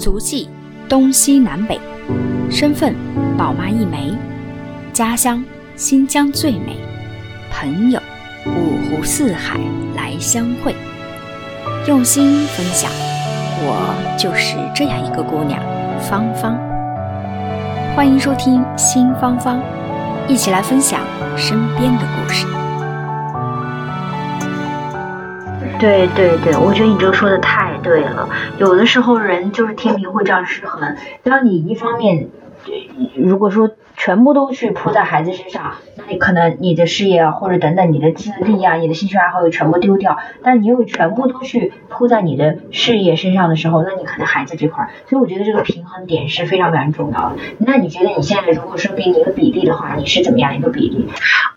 足迹东西南北，身份宝妈一枚，家乡新疆最美，朋友五湖四海来相会，用心分享。我就是这样一个姑娘，芳芳。欢迎收听新芳芳，一起来分享身边的故事。对对对，我觉得你这个说的太对了。有的时候人就是天平会这样失衡，当你一方面，如果说全部都去扑在孩子身上，那你可能你的事业，或者等等你的自立啊，你的兴趣爱好又全部丢掉。但你又全部都去扑在你的事业身上的时候，那你可能孩子这块，所以我觉得这个平衡点是非常非常重要的。那你觉得你现在如果说给你一个比例的话，你是怎么样一个比例？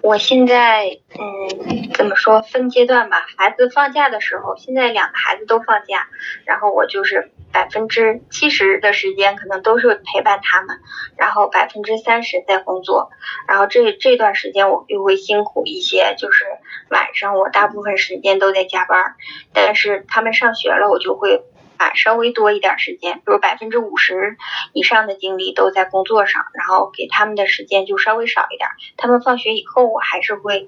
我现在嗯，怎么说分阶段吧。孩子放假的时候，现在两个孩子都放假，然后我就是百分之七十的时间可能都是陪伴他们，然后百分之三十在工作，然后这这段时间我又会辛苦一些，就是晚上我大部分时间都在加班，但是他们上学了，我就会。把稍微多一点时间，比如百分之五十以上的精力都在工作上，然后给他们的时间就稍微少一点。他们放学以后，我还是会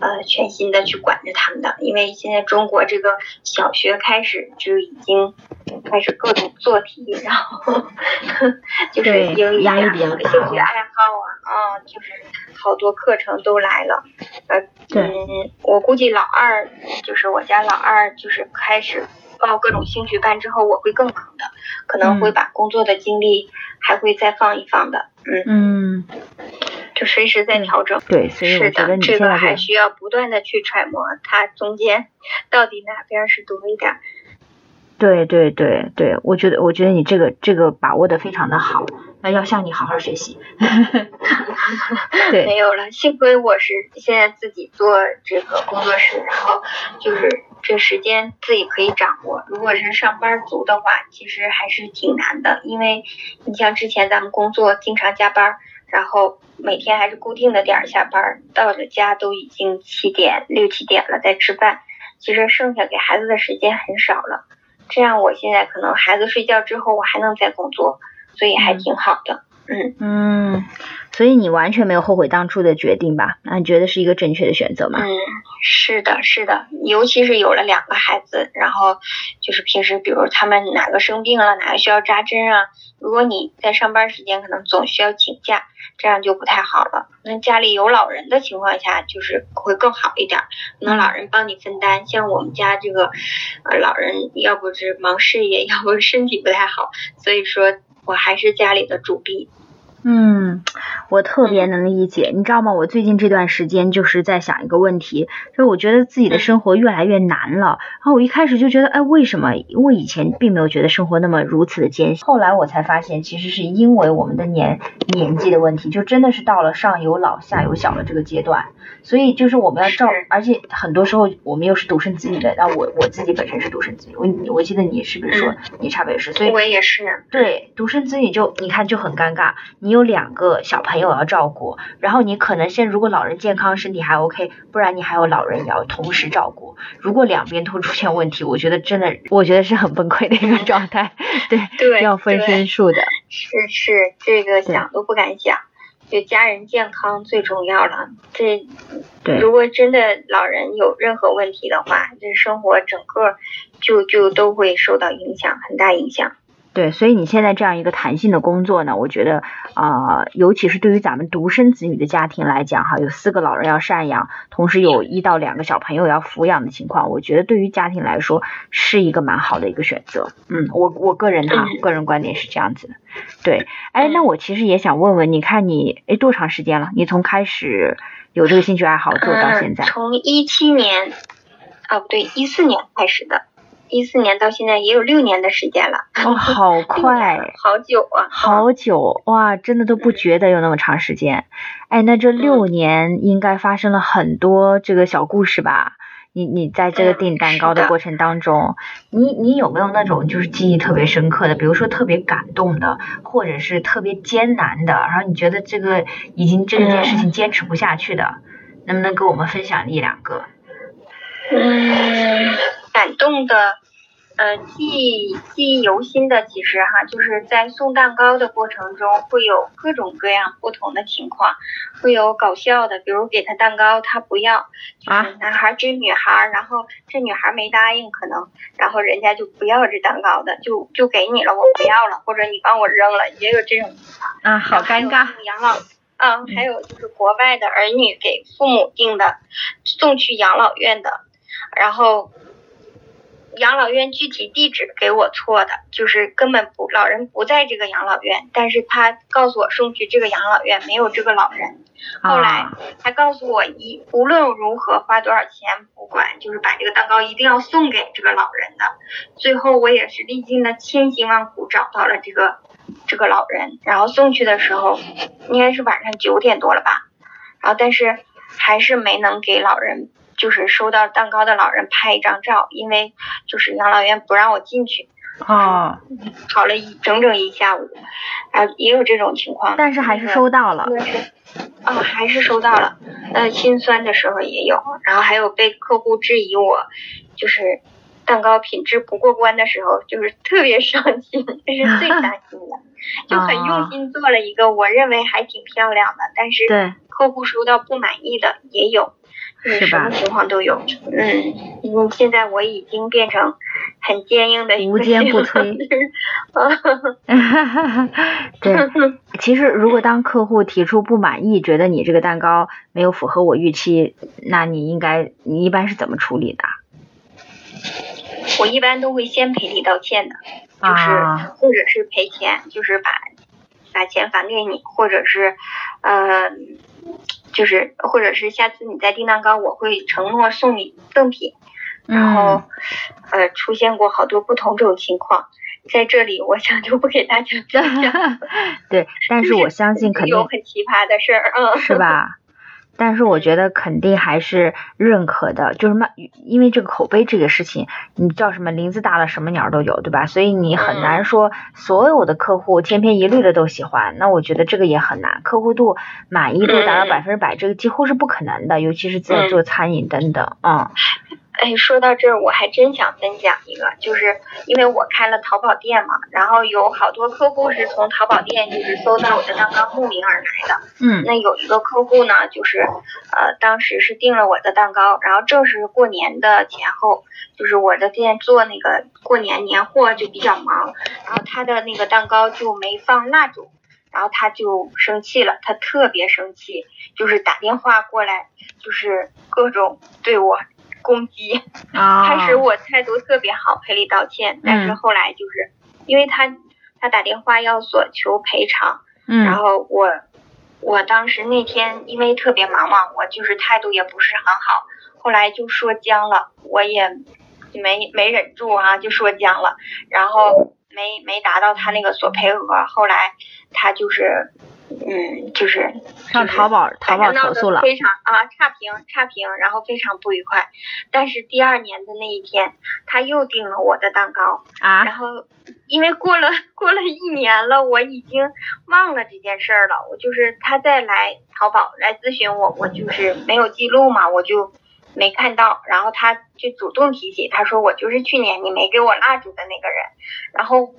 呃全心的去管着他们的，因为现在中国这个小学开始就已经开始各种做题，然后 就是英语啊、兴趣爱好啊，啊，就是好多课程都来了。呃，嗯，我估计老二就是我家老二，就是开始。报各种兴趣班之后，我会更忙的，可能会把工作的精力还会再放一放的，嗯嗯，就随时在调整。对，所以我觉得这个还需要不断的去揣摩，它中间到底哪边是多一点。对对对对，我觉得我觉得你这个这个把握的非常的好，那要向你好好学习。对，没有了，幸亏我是现在自己做这个工作室，然后就是这时间自己可以掌握。如果是上班族的话，其实还是挺难的，因为你像之前咱们工作经常加班，然后每天还是固定的点儿下班，到了家都已经七点六七点了，在吃饭，其实剩下给孩子的时间很少了。这样，我现在可能孩子睡觉之后，我还能再工作，所以还挺好的。嗯嗯，所以你完全没有后悔当初的决定吧？那你觉得是一个正确的选择吗？嗯，是的，是的，尤其是有了两个孩子，然后就是平时比如他们哪个生病了，哪个需要扎针啊，如果你在上班时间可能总需要请假，这样就不太好了。那家里有老人的情况下，就是会更好一点，可能老人帮你分担。像我们家这个呃老人，要不是忙事业，要不是身体不太好，所以说。我还是家里的主力。嗯，我特别能理解，你知道吗？我最近这段时间就是在想一个问题，就是我觉得自己的生活越来越难了。然后我一开始就觉得，哎，为什么？我以前并没有觉得生活那么如此的艰辛。后来我才发现，其实是因为我们的年年纪的问题，就真的是到了上有老下有小的这个阶段。所以就是我们要照，而且很多时候我们又是独生子女的。那我我自己本身是独生子女，我我记得你是不是说你差不多也是？所以我也是。对，独生子女就你看就很尴尬，你。有两个小朋友要照顾，然后你可能现如果老人健康身体还 OK，不然你还有老人也要同时照顾。如果两边都出现问题，我觉得真的，我觉得是很崩溃的一个状态。对，对，要分身术的。是是，这个想都不敢想。就家人健康最重要了。这，如果真的老人有任何问题的话，这生活整个就就都会受到影响，很大影响。对，所以你现在这样一个弹性的工作呢，我觉得啊，尤其是对于咱们独生子女的家庭来讲，哈，有四个老人要赡养，同时有一到两个小朋友要抚养的情况，我觉得对于家庭来说是一个蛮好的一个选择。嗯，我我个人哈，个人观点是这样子的。对，哎，那我其实也想问问，你看你哎多长时间了？你从开始有这个兴趣爱好做到现在？从一七年，哦不对，一四年开始的。一四年到现在也有六年的时间了，哦，好快，好久啊，好久哇，真的都不觉得有那么长时间。哎，那这六年应该发生了很多这个小故事吧？你你在这个订蛋糕的过程当中，你你有没有那种就是记忆特别深刻的，比如说特别感动的，或者是特别艰难的，然后你觉得这个已经这件事情坚持不下去的，能不能跟我们分享一两个？嗯，感动的。呃，记记忆犹新的，其实哈，就是在送蛋糕的过程中，会有各种各样不同的情况，会有搞笑的，比如给他蛋糕，他不要，就是男孩追女孩，然后这女孩没答应，可能，然后人家就不要这蛋糕的，就就给你了，我不要了，或者你帮我扔了，也有这种情况啊，好尴尬。养老，嗯，还有就是国外的儿女给父母订的，送去养老院的，然后。养老院具体地址给我错的，就是根本不老人不在这个养老院，但是他告诉我送去这个养老院没有这个老人。后来他告诉我一无论如何花多少钱不管，就是把这个蛋糕一定要送给这个老人的。最后我也是历尽了千辛万苦找到了这个这个老人，然后送去的时候应该是晚上九点多了吧，然后但是还是没能给老人。就是收到蛋糕的老人拍一张照，因为就是养老院不让我进去。哦，吵了一整整一下午，啊，也有这种情况。但是还是收到了。啊，还是收到了。呃，心酸的时候也有，然后还有被客户质疑我，就是蛋糕品质不过关的时候，就是特别伤心，这是最担心的。就很用心做了一个我认为还挺漂亮的，但是客户收到不满意的也有。是什么情况都有，嗯，嗯，现在我已经变成很坚硬的无坚不摧。对，其实如果当客户提出不满意，觉得你这个蛋糕没有符合我预期，那你应该，你一般是怎么处理的？我一般都会先赔礼道歉的，就是或者是赔钱，就是把把钱返给你，或者是，呃。就是，或者是下次你再订蛋糕，我会承诺送你赠品。然后，呃，出现过好多不同这种情况，在这里我想就不给大家讲讲。对，但是我相信肯定有很奇葩的事儿，嗯，是吧？但是我觉得肯定还是认可的，就是慢，因为这个口碑这个事情，你叫什么林子大了什么鸟都有，对吧？所以你很难说所有的客户千篇一律的都喜欢，那我觉得这个也很难，客户度满意度达到百分之百，这个几乎是不可能的，尤其是在做餐饮等等，嗯。哎，说到这儿，我还真想分享一个，就是因为我开了淘宝店嘛，然后有好多客户是从淘宝店就是搜到我的蛋糕慕名而来的。嗯。那有一个客户呢，就是呃，当时是订了我的蛋糕，然后正是过年的前后，就是我的店做那个过年年货就比较忙，然后他的那个蛋糕就没放蜡烛，然后他就生气了，他特别生气，就是打电话过来，就是各种对我。攻击，开始我态度特别好，赔礼道歉，但是后来就是因为他他打电话要索求赔偿，然后我我当时那天因为特别忙嘛，我就是态度也不是很好，后来就说僵了，我也没没忍住啊，就说僵了，然后没没达到他那个索赔额，后来他就是。嗯，就是上淘宝淘宝投诉了，非常啊差评差评，然后非常不愉快。但是第二年的那一天，他又订了我的蛋糕啊，然后因为过了过了一年了，我已经忘了这件事儿了。我就是他再来淘宝来咨询我，我就是没有记录嘛，我就没看到。然后他就主动提起，他说我就是去年你没给我蜡烛的那个人，然后。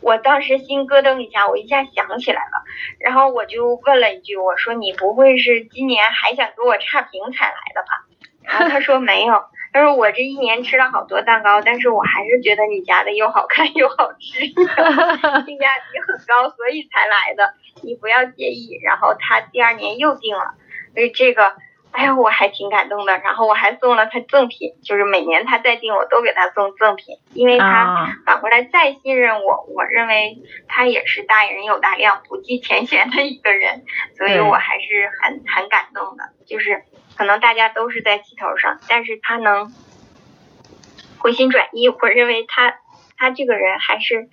我当时心咯噔一下，我一下想起来了，然后我就问了一句，我说你不会是今年还想给我差评才来的吧？然后他说没有，他说我这一年吃了好多蛋糕，但是我还是觉得你家的又好看又好吃，性价比很高，所以才来的，你不要介意。然后他第二年又订了，所以这个。哎呀，我还挺感动的，然后我还送了他赠品，就是每年他再订，我都给他送赠品，因为他反过来再信任我，我认为他也是大人有大量、不计前嫌的一个人，所以我还是很很感动的。就是可能大家都是在气头上，但是他能回心转意，我认为他他这个人还是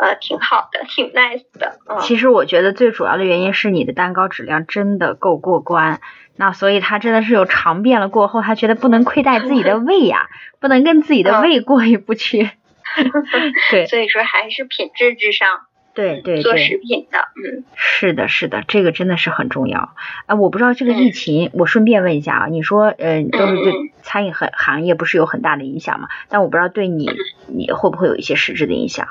呃挺好的，挺 nice 的。嗯其实我觉得最主要的原因是你的蛋糕质量真的够过关。那所以他真的是有尝遍了过后，他觉得不能亏待自己的胃呀，不能跟自己的胃过意不去。对，所以说还是品质至上。对对对，做食品的，嗯，是的，是的，这个真的是很重要。啊，我不知道这个疫情，我顺便问一下啊，你说，呃，都是对餐饮行行业不是有很大的影响嘛？但我不知道对你你会不会有一些实质的影响？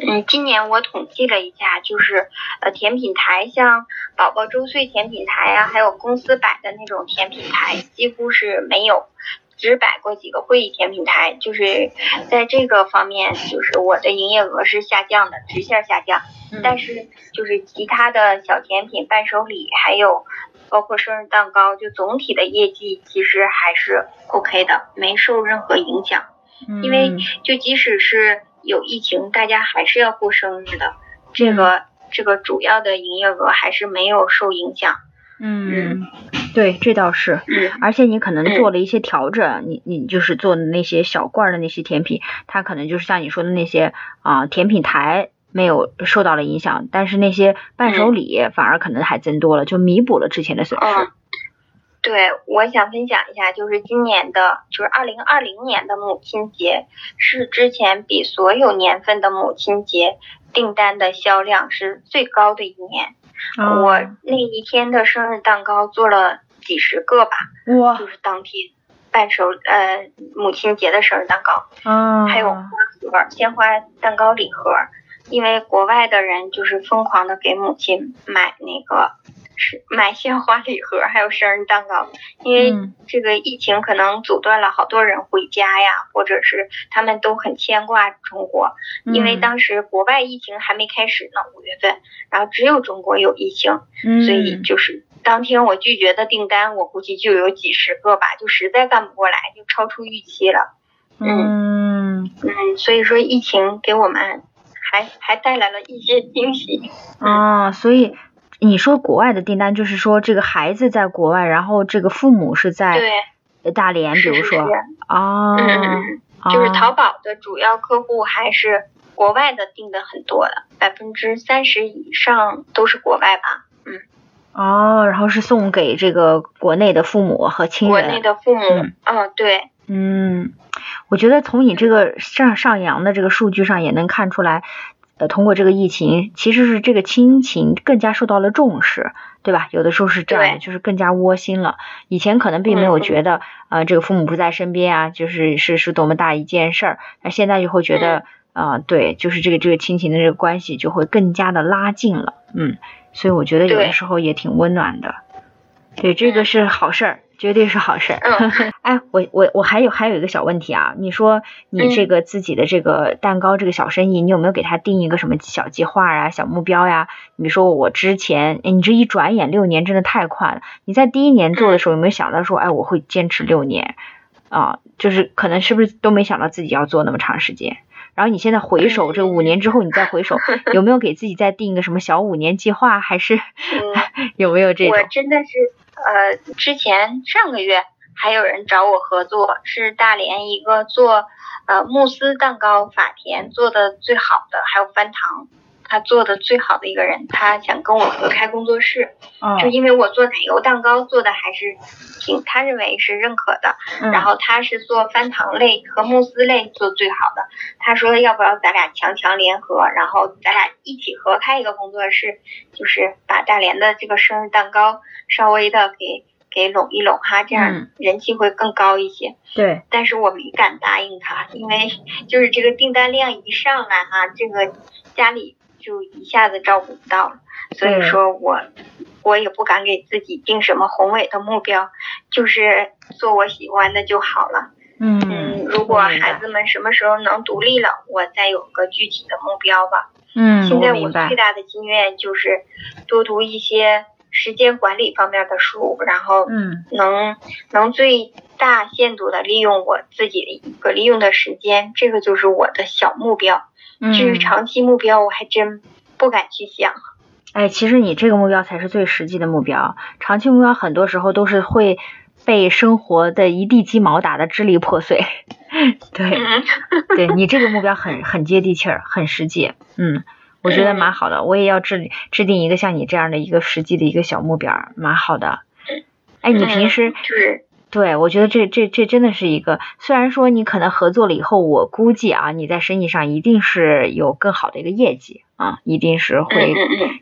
嗯，今年我统计了一下，就是呃甜品台，像宝宝周岁甜品台啊，还有公司摆的那种甜品台，几乎是没有，只摆过几个会议甜品台，就是在这个方面，就是我的营业额是下降的，直线下降。但是就是其他的小甜品、伴手礼，还有包括生日蛋糕，就总体的业绩其实还是 OK 的，没受任何影响。因为就即使是有疫情，大家还是要过生日的，这个这个主要的营业额还是没有受影响。嗯，对，这倒是。嗯，而且你可能做了一些调整，你你就是做的那些小罐的那些甜品，它可能就是像你说的那些啊甜品台没有受到了影响，但是那些伴手礼反而可能还增多了，就弥补了之前的损失。对，我想分享一下，就是今年的，就是二零二零年的母亲节，是之前比所有年份的母亲节订单的销量是最高的一年。我那一天的生日蛋糕做了几十个吧，哇，就是当天伴手呃母亲节的生日蛋糕，啊，还有花盒、鲜花蛋糕礼盒，因为国外的人就是疯狂的给母亲买那个。是买鲜花礼盒，还有生日蛋糕，因为这个疫情可能阻断了好多人回家呀，或者是他们都很牵挂中国，因为当时国外疫情还没开始呢，五月份，然后只有中国有疫情，所以就是当天我拒绝的订单，我估计就有几十个吧，就实在干不过来，就超出预期了。嗯嗯，所以说疫情给我们还还带来了一些惊喜。啊，所以。你说国外的订单，就是说这个孩子在国外，然后这个父母是在大连，比如说啊，就是淘宝的主要客户还是国外的订的很多的，百分之三十以上都是国外吧，嗯。哦，然后是送给这个国内的父母和亲人。国内的父母，嗯，对。嗯，我觉得从你这个上上扬的这个数据上也能看出来。呃，通过这个疫情，其实是这个亲情更加受到了重视，对吧？有的时候是这样的，就是更加窝心了。以前可能并没有觉得，呃，这个父母不在身边啊，就是是是多么大一件事儿。那现在就会觉得，啊，对，就是这个这个亲情的这个关系就会更加的拉近了。嗯，所以我觉得有的时候也挺温暖的。对，这个是好事儿。绝对是好事。哎，我我我还有还有一个小问题啊，你说你这个自己的这个蛋糕这个小生意，你有没有给他定一个什么小计划啊、小目标呀？你说我之前，你这一转眼六年真的太快了。你在第一年做的时候有没有想到说，哎，我会坚持六年啊？就是可能是不是都没想到自己要做那么长时间？然后你现在回首这五年之后，你再回首，有没有给自己再定一个什么小五年计划？还是 有没有这种？我真的是。呃，之前上个月还有人找我合作，是大连一个做呃慕斯蛋糕法甜做的最好的，还有翻糖，他做的最好的一个人，他想跟我合开工作室，就因为我做奶油蛋糕做的还是挺，他认为是认可的，然后他是做翻糖类和慕斯类做最好的，他说要不要咱俩强强联合，然后咱俩一起合开一个工作室，就是把大连的这个生日蛋糕。稍微的给给拢一拢哈，这样人气会更高一些。对，但是我没敢答应他，因为就是这个订单量一上来哈，这个家里就一下子照顾不到了。所以说我我也不敢给自己定什么宏伟的目标，就是做我喜欢的就好了。嗯嗯，如果孩子们什么时候能独立了，我再有个具体的目标吧。嗯，现在我最大的心愿就是多读一些。时间管理方面的书，然后嗯，能能最大限度的利用我自己的一个利用的时间，这个就是我的小目标。至于长期目标，我还真不敢去想。哎，其实你这个目标才是最实际的目标，长期目标很多时候都是会被生活的一地鸡毛打得支离破碎。对，对你这个目标很很接地气儿，很实际。嗯。我觉得蛮好的，我也要制制定一个像你这样的一个实际的一个小目标，蛮好的。哎，你平时就是对，我觉得这这这真的是一个，虽然说你可能合作了以后，我估计啊，你在生意上一定是有更好的一个业绩啊，一定是会，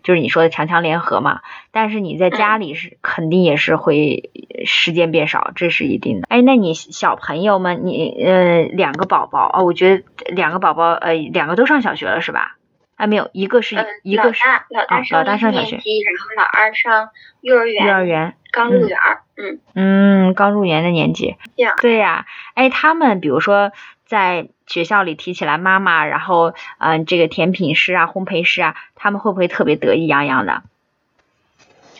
就是你说的强强联合嘛。但是你在家里是肯定也是会时间变少，这是一定的。哎，那你小朋友们，你呃两个宝宝啊，我觉得两个宝宝呃两个都上小学了是吧？还没有，一个是一个是老大老大上小学，然后老二上幼儿园，幼儿园刚入园，嗯嗯，刚入园的年纪，对呀，哎，他们比如说在学校里提起来妈妈，然后嗯，这个甜品师啊、烘焙师啊，他们会不会特别得意洋洋的？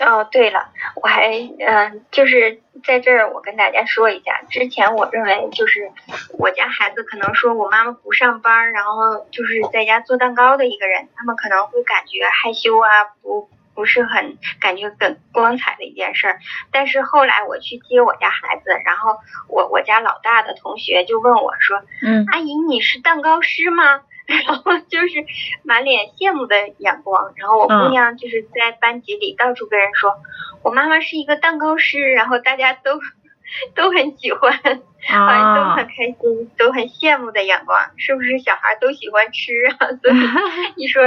哦，对了，我还嗯，就是在这儿我跟大家说一下，之前我认为就是我家孩子可能说我妈妈不上班，然后就是在家做蛋糕的一个人，他们可能会感觉害羞啊，不不是很感觉很光彩的一件事儿。但是后来我去接我家孩子，然后我我家老大的同学就问我说，嗯，阿姨你是蛋糕师吗？然后就是满脸羡慕的眼光，然后我姑娘就是在班级里到处跟人说，我妈妈是一个蛋糕师，然后大家都都很喜欢，好像 都很开心，都很羡慕的眼光，是不是小孩都喜欢吃啊？所以 你说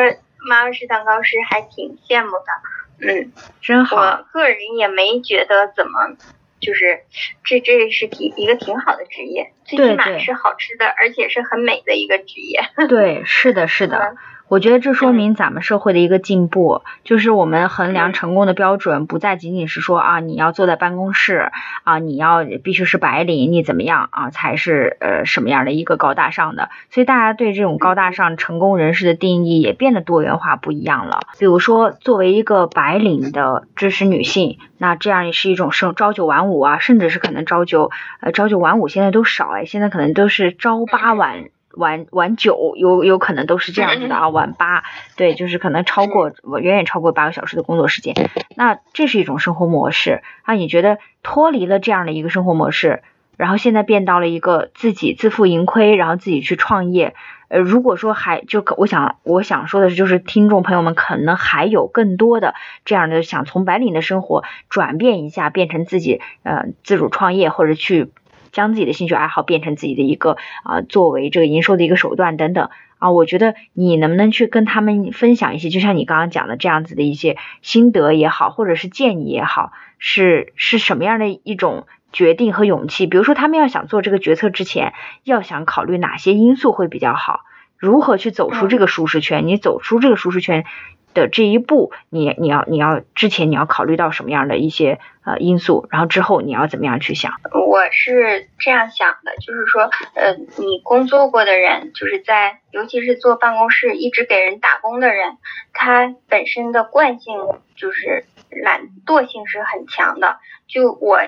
妈妈是蛋糕师还挺羡慕的，嗯，真好。我个人也没觉得怎么。就是这这是挺一个挺好的职业，最起码是好吃的，而且是很美的一个职业。对，是的，是的。我觉得这说明咱们社会的一个进步，就是我们衡量成功的标准不再仅仅是说啊，你要坐在办公室啊，你要必须是白领，你怎么样啊才是呃什么样的一个高大上的。所以大家对这种高大上成功人士的定义也变得多元化不一样了。比如说，作为一个白领的知识女性，那这样也是一种生朝九晚五啊，甚至是可能朝九呃朝九晚五现在都少哎，现在可能都是朝八晚。晚晚九有有可能都是这样子的啊，晚八对，就是可能超过远远超过八个小时的工作时间，那这是一种生活模式啊。你觉得脱离了这样的一个生活模式，然后现在变到了一个自己自负盈亏，然后自己去创业，呃，如果说还就我想我想说的是，就是听众朋友们可能还有更多的这样的想从白领的生活转变一下，变成自己呃自主创业或者去。将自己的兴趣爱好变成自己的一个啊，作为这个营收的一个手段等等啊，我觉得你能不能去跟他们分享一些，就像你刚刚讲的这样子的一些心得也好，或者是建议也好，是是什么样的一种决定和勇气？比如说他们要想做这个决策之前，要想考虑哪些因素会比较好？如何去走出这个舒适圈？你走出这个舒适圈？的这一步，你你要你要之前你要考虑到什么样的一些呃因素，然后之后你要怎么样去想？我是这样想的，就是说，呃，你工作过的人，就是在尤其是坐办公室一直给人打工的人，他本身的惯性就是懒惰性是很强的。就我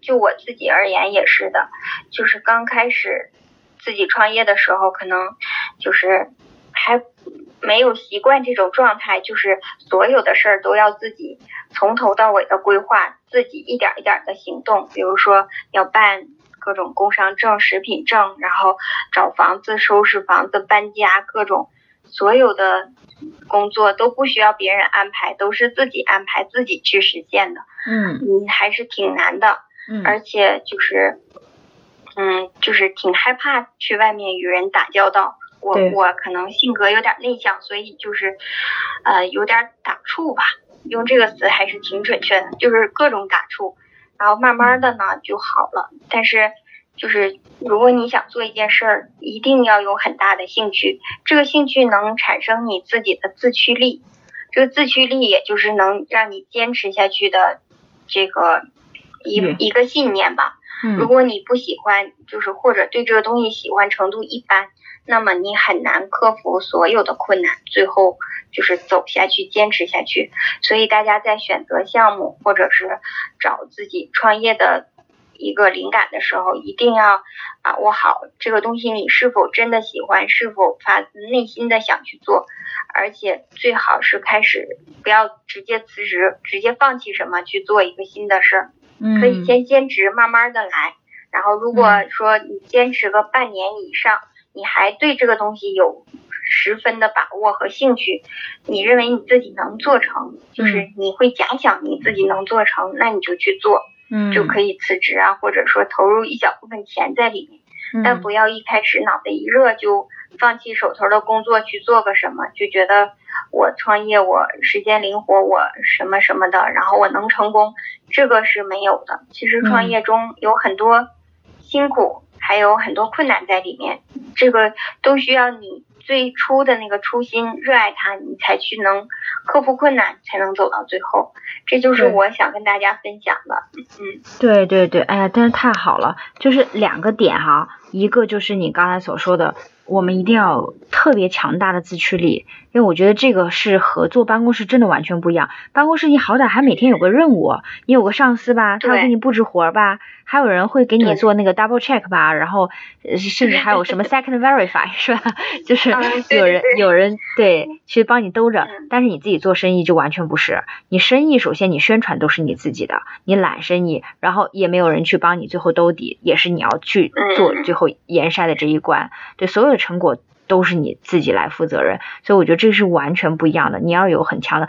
就我自己而言也是的，就是刚开始自己创业的时候，可能就是还。没有习惯这种状态，就是所有的事儿都要自己从头到尾的规划，自己一点一点的行动。比如说要办各种工商证、食品证，然后找房子、收拾房子、搬家，各种所有的工作都不需要别人安排，都是自己安排、自己去实现的。嗯，嗯，还是挺难的。嗯，而且就是，嗯，就是挺害怕去外面与人打交道。我我可能性格有点内向，所以就是，呃，有点打怵吧，用这个词还是挺准确的，就是各种打怵，然后慢慢的呢就好了。但是就是如果你想做一件事儿，一定要有很大的兴趣，这个兴趣能产生你自己的自驱力，这个自驱力也就是能让你坚持下去的这个一一个信念吧。如果你不喜欢，就是或者对这个东西喜欢程度一般。那么你很难克服所有的困难，最后就是走下去，坚持下去。所以大家在选择项目或者是找自己创业的一个灵感的时候，一定要把握好这个东西，你是否真的喜欢，是否发自内心的想去做，而且最好是开始不要直接辞职，直接放弃什么去做一个新的事儿，可以先兼职，慢慢的来。然后如果说你坚持个半年以上。你还对这个东西有十分的把握和兴趣，你认为你自己能做成，就是你会假想你自己能做成，那你就去做。嗯，就可以辞职啊，或者说投入一小部分钱在里面，但不要一开始脑袋一热就放弃手头的工作去做个什么，就觉得我创业我时间灵活我什么什么的，然后我能成功，这个是没有的。其实创业中有很多辛苦，还有很多困难在里面，这个都需要你。最初的那个初心，热爱它，你才去能克服困难，才能走到最后。这就是我想跟大家分享的。嗯，对对对，哎呀，真是太好了。就是两个点哈，一个就是你刚才所说的，我们一定要特别强大的自驱力，因为我觉得这个是和坐办公室真的完全不一样。办公室你好歹还每天有个任务，你有个上司吧，他要给你布置活吧。还有人会给你做那个 double check 吧，然后甚至还有什么 second verify 是吧？就是有人有人对去帮你兜着，但是你自己做生意就完全不是。你生意首先你宣传都是你自己的，你揽生意，然后也没有人去帮你最后兜底，也是你要去做最后严筛的这一关。对所有的成果都是你自己来负责任，所以我觉得这是完全不一样的。你要有很强的，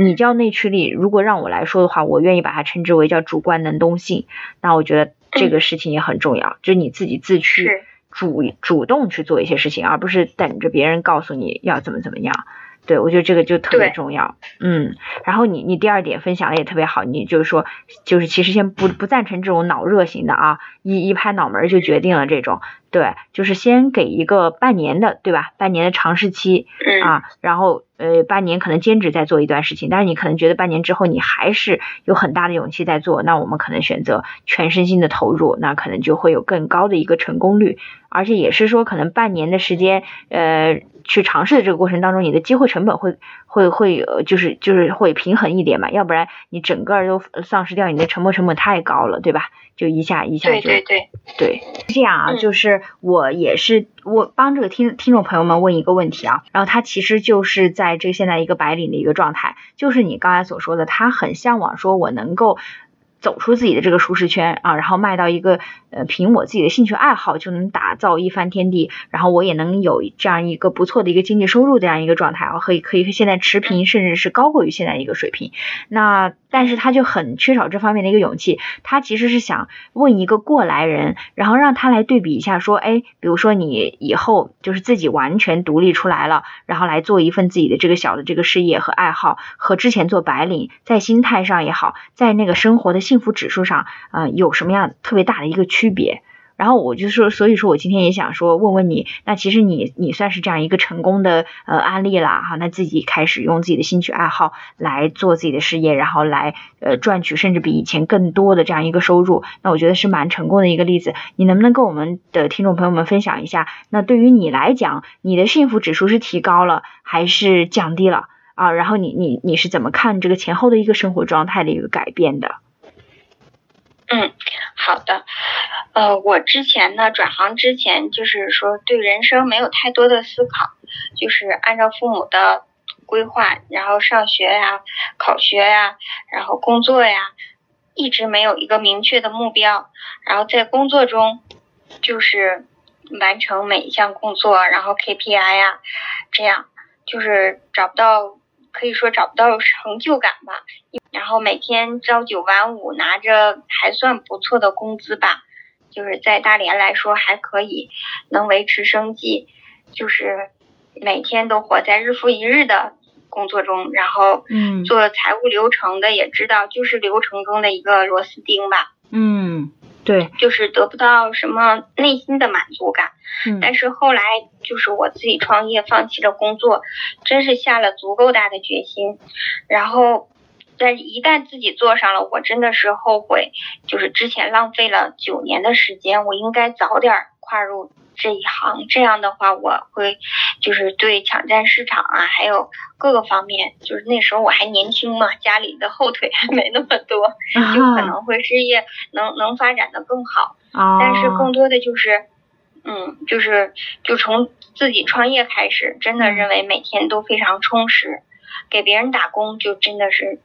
你叫内驱力，如果让我来说的话，我愿意把它称之为叫主观能动性。那我觉得。这个事情也很重要，就是你自己自驱主主动去做一些事情，而不是等着别人告诉你要怎么怎么样。对，我觉得这个就特别重要。嗯，然后你你第二点分享的也特别好，你就是说，就是其实先不不赞成这种脑热型的啊，一一拍脑门就决定了这种。对，就是先给一个半年的，对吧？半年的尝试期啊，然后呃，半年可能兼职在做一段事情，但是你可能觉得半年之后你还是有很大的勇气在做，那我们可能选择全身心的投入，那可能就会有更高的一个成功率，而且也是说可能半年的时间，呃，去尝试的这个过程当中，你的机会成本会会会就是就是会平衡一点嘛，要不然你整个都丧失掉，你的沉没成本太高了，对吧？就一下一下就对对。对。对，这样啊，就是我也是我帮这个听听众朋友们问一个问题啊，然后他其实就是在这现在一个白领的一个状态，就是你刚才所说的，他很向往说我能够。走出自己的这个舒适圈啊，然后迈到一个呃，凭我自己的兴趣爱好就能打造一番天地，然后我也能有这样一个不错的一个经济收入这样一个状态啊，可以可以现在持平，甚至是高过于现在一个水平。那但是他就很缺少这方面的一个勇气，他其实是想问一个过来人，然后让他来对比一下，说，哎，比如说你以后就是自己完全独立出来了，然后来做一份自己的这个小的这个事业和爱好，和之前做白领，在心态上也好，在那个生活的幸福指数上，呃，有什么样特别大的一个区别？然后我就说，所以说我今天也想说，问问你，那其实你你算是这样一个成功的呃案例了哈，那自己开始用自己的兴趣爱好来做自己的事业，然后来呃赚取甚至比以前更多的这样一个收入，那我觉得是蛮成功的一个例子。你能不能跟我们的听众朋友们分享一下？那对于你来讲，你的幸福指数是提高了还是降低了啊？然后你你你是怎么看这个前后的一个生活状态的一个改变的？嗯，好的。呃，我之前呢转行之前就是说对人生没有太多的思考，就是按照父母的规划，然后上学呀、考学呀，然后工作呀，一直没有一个明确的目标。然后在工作中就是完成每一项工作，然后 KPI 呀，这样就是找不到，可以说找不到成就感吧。然后每天朝九晚五，拿着还算不错的工资吧，就是在大连来说还可以，能维持生计。就是每天都活在日复一日的工作中，然后做财务流程的也知道，就是流程中的一个螺丝钉吧。嗯，对，就是得不到什么内心的满足感。嗯，但是后来就是我自己创业，放弃了工作，真是下了足够大的决心，然后。但一旦自己做上了，我真的是后悔，就是之前浪费了九年的时间，我应该早点跨入这一行。这样的话，我会就是对抢占市场啊，还有各个方面，就是那时候我还年轻嘛，家里的后腿还没那么多，就可能会事业能能发展的更好。但是更多的就是，嗯，就是就从自己创业开始，真的认为每天都非常充实，给别人打工就真的是。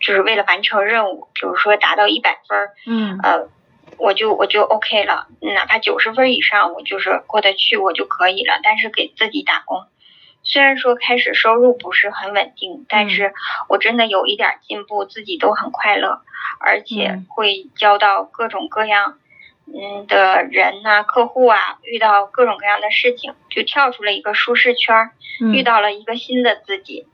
就是为了完成任务，比如说达到一百分儿，嗯，呃，我就我就 OK 了，哪怕九十分以上，我就是过得去，我就可以了。但是给自己打工，虽然说开始收入不是很稳定，但是我真的有一点进步，自己都很快乐，而且会交到各种各样嗯的人呐、客户啊，遇到各种各样的事情，就跳出了一个舒适圈，遇到了一个新的自己，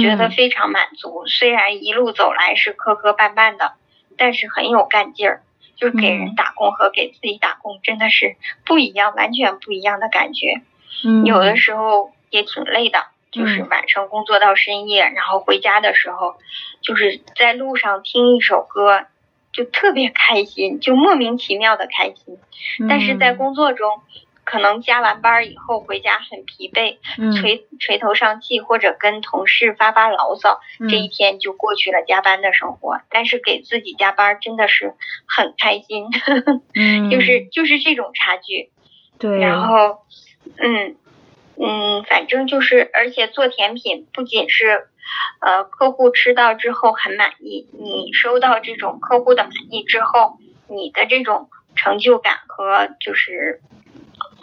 觉得非常满足。虽然一路走来是磕磕绊绊的，但是很有干劲儿。就是给人打工和给自己打工真的是不一样，完全不一样的感觉。嗯，有的时候也挺累的，就是晚上工作到深夜，然后回家的时候，就是在路上听一首歌，就特别开心，就莫名其妙的开心。但是在工作中。可能加完班以后回家很疲惫，垂垂头丧气，或者跟同事发发牢骚，这一天就过去了加班的生活。但是给自己加班真的是很开心，就是就是这种差距。对。然后，嗯嗯，反正就是，而且做甜品不仅是，呃，客户吃到之后很满意，你收到这种客户的满意之后，你的这种成就感和就是。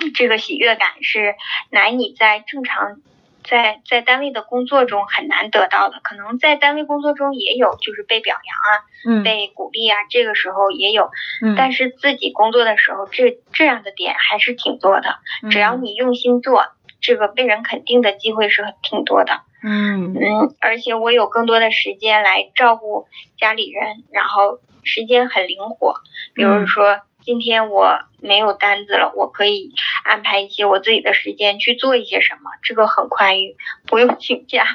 这个喜悦感是难以在正常在在单位的工作中很难得到的，可能在单位工作中也有，就是被表扬啊，被鼓励啊，这个时候也有，但是自己工作的时候，这这样的点还是挺多的。只要你用心做，这个被人肯定的机会是挺多的。嗯嗯，而且我有更多的时间来照顾家里人，然后时间很灵活，比如说。今天我没有单子了，我可以安排一些我自己的时间去做一些什么，这个很宽裕，不用请假，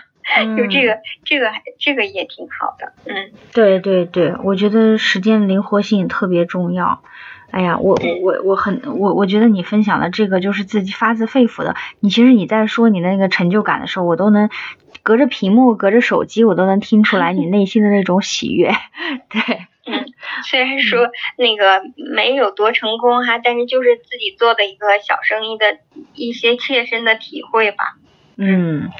就这个这个这个也挺好的，嗯，对对对，我觉得时间灵活性特别重要。哎呀，我我我很我我觉得你分享的这个就是自己发自肺腑的，你其实你在说你的那个成就感的时候，我都能隔着屏幕隔着手机我都能听出来你内心的那种喜悦，对。嗯，虽然说那个没有多成功哈，但是就是自己做的一个小生意的一些切身的体会吧。嗯，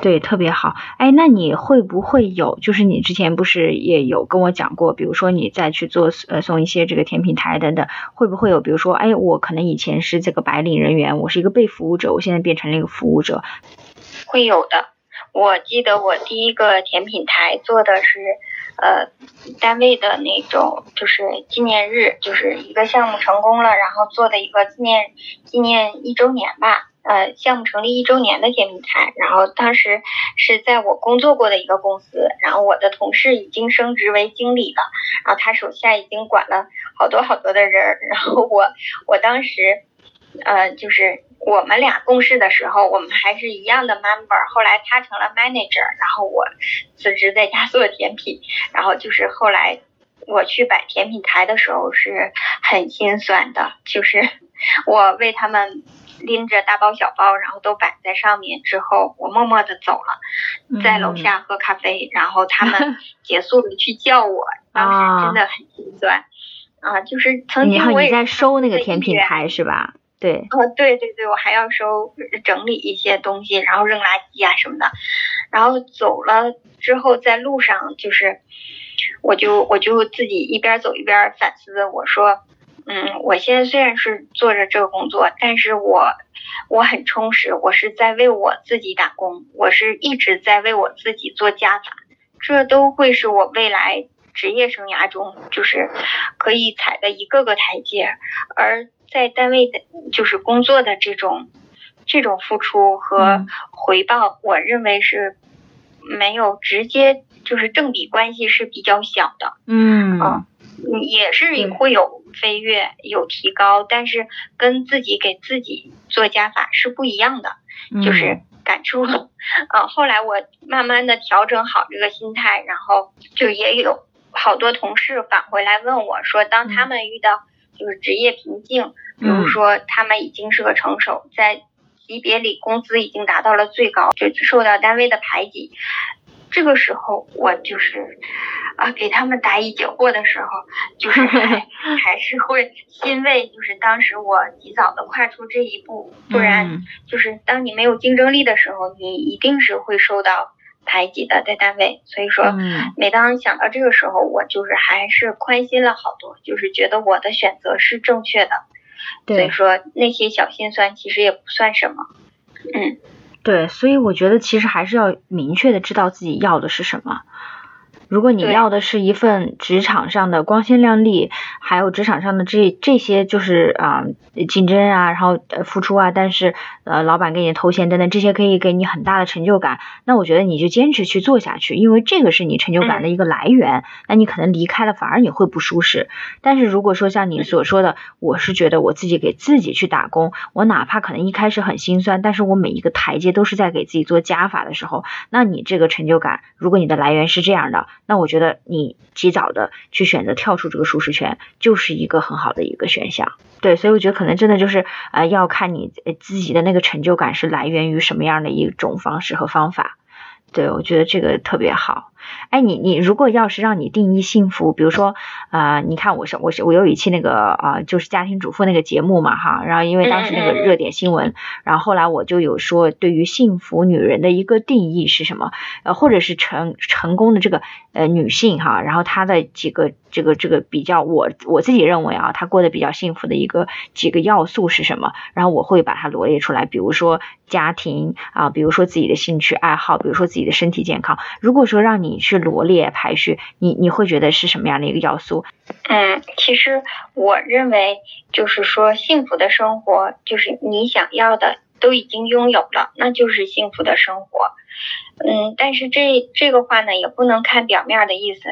对，特别好。哎，那你会不会有，就是你之前不是也有跟我讲过，比如说你再去做呃送一些这个甜品台等等，会不会有，比如说，哎，我可能以前是这个白领人员，我是一个被服务者，我现在变成了一个服务者。会有的。我记得我第一个甜品台做的是。呃，单位的那种就是纪念日，就是一个项目成功了，然后做的一个纪念纪念一周年吧。呃，项目成立一周年的甜品台，然后当时是在我工作过的一个公司，然后我的同事已经升职为经理了，然后他手下已经管了好多好多的人，然后我我当时呃就是。我们俩共事的时候，我们还是一样的 member。后来他成了 manager，然后我辞职在家做甜品。然后就是后来我去摆甜品台的时候是很心酸的，就是 我为他们拎着大包小包，然后都摆在上面之后，我默默的走了，在楼下喝咖啡。然后他们结束了去叫我，当时真的很心酸啊！就是曾经我也在收那个甜品台是吧？对，哦，对对对，我还要收整理一些东西，然后扔垃圾啊什么的，然后走了之后，在路上就是，我就我就自己一边走一边反思，我说，嗯，我现在虽然是做着这个工作，但是我我很充实，我是在为我自己打工，我是一直在为我自己做加法，这都会是我未来职业生涯中就是可以踩的一个个台阶，而。在单位的，就是工作的这种，这种付出和回报，我认为是没有直接就是正比关系是比较小的。嗯啊，也是会有飞跃，有提高，但是跟自己给自己做加法是不一样的，就是感触。嗯，后来我慢慢的调整好这个心态，然后就也有好多同事返回来问我说，当他们遇到。就是职业瓶颈，比如说他们已经是个成熟，在级别里工资已经达到了最高，就受到单位的排挤。这个时候，我就是啊，给他们答疑解惑的时候，就是还 还是会欣慰，就是当时我及早的跨出这一步，不然就是当你没有竞争力的时候，你一定是会受到。排挤的在单位，所以说，每当想到这个时候，我就是还是宽心了好多，就是觉得我的选择是正确的。所以说那些小心酸其实也不算什么。嗯，对，所以我觉得其实还是要明确的知道自己要的是什么。如果你要的是一份职场上的光鲜亮丽，还有职场上的这这些就是啊、竞争啊，然后呃付出啊，但是呃老板给你头衔等等这些可以给你很大的成就感，那我觉得你就坚持去做下去，因为这个是你成就感的一个来源。那你可能离开了，反而你会不舒适。但是如果说像你所说的，我是觉得我自己给自己去打工，我哪怕可能一开始很心酸，但是我每一个台阶都是在给自己做加法的时候，那你这个成就感，如果你的来源是这样的，那我觉得你及早的去选择跳出这个舒适圈，就是一个很好的一个选项。对，所以我觉得可能真的就是呃，要看你自己的那个成就感是来源于什么样的一种方式和方法。对，我觉得这个特别好。哎，你你如果要是让你定义幸福，比如说，呃，你看我是我是我有一期那个啊、呃就是家庭主妇那个节目嘛哈，然后因为当时那个热点新闻，然后后来我就有说对于幸福女人的一个定义是什么，呃，或者是成成功的这个呃女性哈，然后她的几个这个这个比较我我自己认为啊，她过得比较幸福的一个几个要素是什么，然后我会把它罗列出来，比如说家庭啊，比如说自己的兴趣爱好，比如说自己的身体健康。如果说让你去罗列排序，你你会觉得是什么样的一个要素？嗯，其实我认为，就是说幸福的生活，就是你想要的都已经拥有了，那就是幸福的生活。嗯，但是这这个话呢，也不能看表面的意思，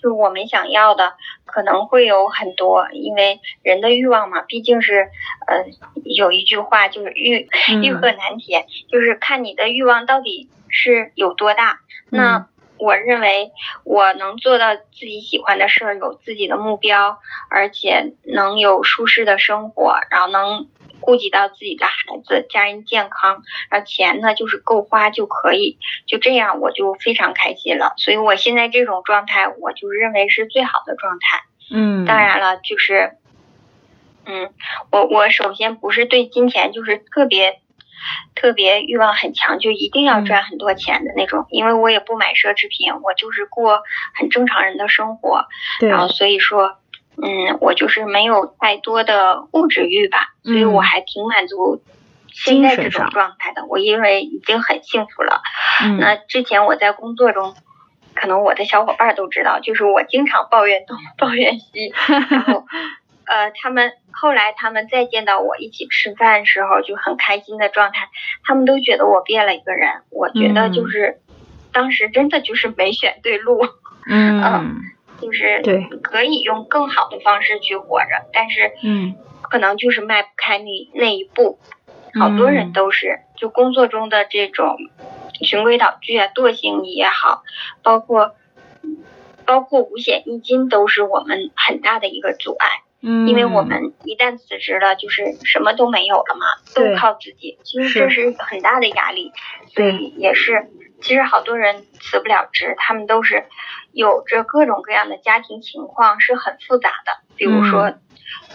就是我们想要的可能会有很多，因为人的欲望嘛，毕竟是，呃，有一句话就是欲欲壑难填，就是看你的欲望到底是有多大。那我认为我能做到自己喜欢的事儿，有自己的目标，而且能有舒适的生活，然后能顾及到自己的孩子、家人健康，然后钱呢就是够花就可以，就这样我就非常开心了。所以我现在这种状态，我就认为是最好的状态。嗯，当然了，就是，嗯，我我首先不是对金钱就是特别特别欲望很强，就一定要赚很多钱的那种，因为我也不买奢侈品，我就是过很正常人的生活，对。然后所以说，嗯，我就是没有太多的物质欲吧，所以我还挺满足现在这种状态的，我因为已经很幸福了。嗯。那之前我在工作中，可能我的小伙伴都知道，就是我经常抱怨东 抱怨西，然后呃，他们后来他们再见到我一起吃饭时候就很开心的状态，他们都觉得我变了一个人。我觉得就嗯是、当时真的就是没选对路，嗯就是对可以用更好的方式去活着，但是嗯可能就是迈不开那那一步。好多人嗯都是，就工作中的这种循规蹈矩啊、惰性也好，包括包括五险一金都是我们很大的一个阻碍，嗯，因为我们一旦辞职了，就是什么都没有了嘛，都靠自己，其实这是很大的压力，所以也是，其实好多人辞不了职，他们都是有着各种各样的家庭情况，是很复杂的，比如说嗯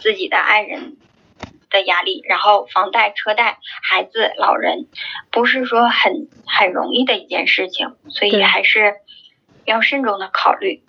自己的爱人。的压力，然后房贷、车贷、孩子、老人，不是说很很容易的一件事情，所以还是要慎重的考虑。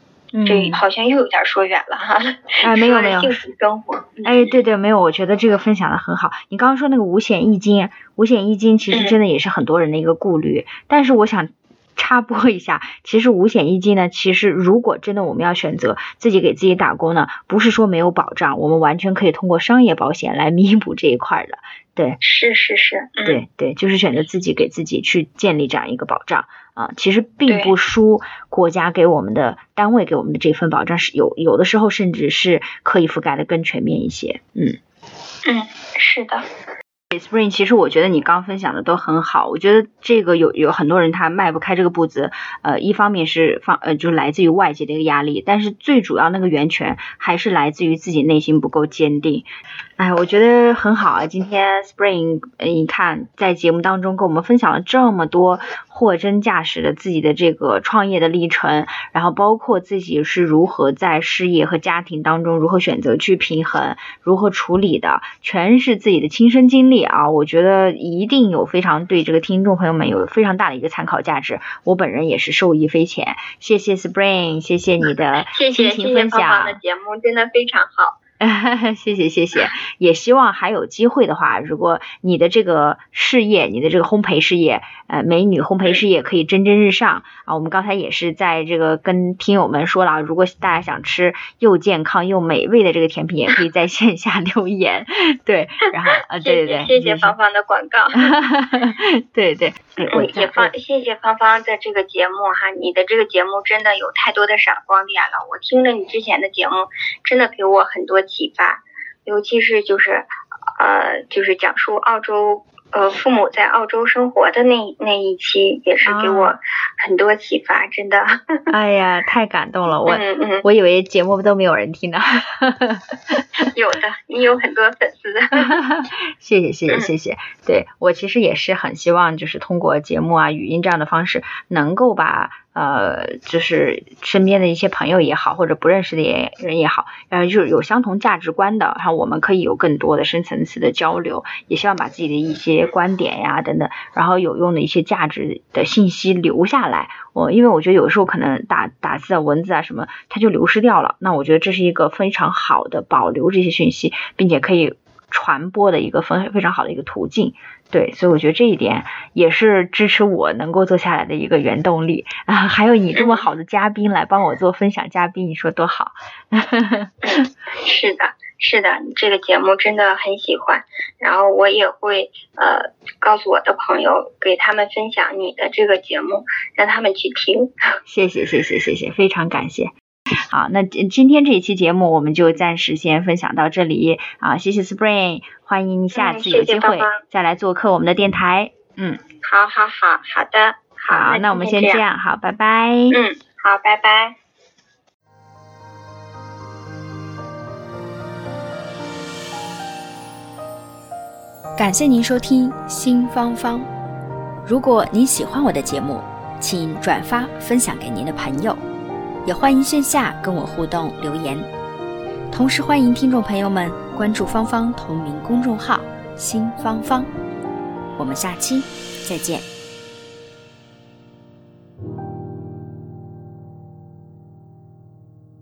这嗯好像又有点说远了哈。哎没有没有幸福生活。哎，对对，没有，我觉得这个分享的很好。你刚刚说那个五险一金，五险一金其实嗯真的也是很多人的一个顾虑，但是我想。插播一下，其实五险一金呢，其实如果真的我们要选择自己给自己打工呢，不是说没有保障，我们完全可以通过商业保险来弥补这一块儿的。对，是是是，嗯，对对，就是选择自己给自己去建立这样一个保障啊，其实并不输国家给我们的单位给我们的这份保障，是有有的时候甚至是可以覆盖的更全面一些。嗯。嗯，是的，Spring，其实我觉得你刚分享的都很好。我觉得这个有有很多人他迈不开这个步子，呃，一方面是方呃就是来自于外界的一个压力，但是最主要那个源泉还是来自于自己内心不够坚定。哎，我觉得很好啊！今天 Spring，呃你看在节目当中跟我们分享了这么多货真价实的自己的这个创业的历程，然后包括自己是如何在事业和家庭当中如何选择去平衡，如何处理的，全是自己的亲身经历啊！我觉得一定有非常对这个听众朋友们有非常大的一个参考价值。我本人也是受益匪浅，谢谢 Spring，谢谢你的谢谢谢倾情分谢芳芳的。节目，真的非常好。谢谢谢谢，也希望还有机会的话，如果你的这个事业，你的这个烘焙事业，呃，美女烘焙事业可以蒸蒸日上啊。我们刚才也是在这个跟听友们说了，如果大家想吃又健康又美味的这个甜品，也可以在线下 留言。对，然后啊，对对对，谢谢芳芳的广告。对对，我也芳，谢谢芳芳的这个节目哈，你的这个节目真的有太多的闪光点了。我听了你之前的节目，真的给我很多启发，尤其是就是呃，就是讲述澳洲。呃，父母在澳洲生活的那那一期也是给我很多启发，真的。哎呀，太感动了！我嗯嗯，我以为节目都没有人听呢。有的，你有很多粉丝。谢谢谢谢谢谢。对我其实也是很希望，就是通过节目啊、语音这样的方式，能够把。呃，就是身边的一些朋友也好，或者不认识的也人也好，然后就是有相同价值观的，然后我们可以有更多的深层次的交流，也希望把自己的一些观点呀等等，然后有用的一些价值的信息留下来。我因为我觉得有时候可能打打字啊、文字啊什么，它就流失掉了。那我觉得这是一个非常好的保留这些讯息，并且可以传播的一个非非常好的一个途径。对，所以我觉得这一点也是支持我能够做下来的一个原动力啊！还有你这么好的嘉宾来帮我做分享嘉宾，你说多好？是的，是的，你这个节目真的很喜欢，然后我也会呃告诉我的朋友，给他们分享你的这个节目，让他们去听。谢谢，谢谢，谢谢，非常感谢。好，那今天这一期节目我们就暂时先分享到这里啊！谢谢 Spring，欢迎下次有机会再来做客我们的电台。嗯，好好好好的，好，那我们先这样，好，拜拜。嗯，好，拜拜。感谢您收听新芳芳。如果您喜欢我的节目，请转发分享给您的朋友。也欢迎线下跟我互动留言，同时欢迎听众朋友们关注芳芳同名公众号“新芳芳”。我们下期再见。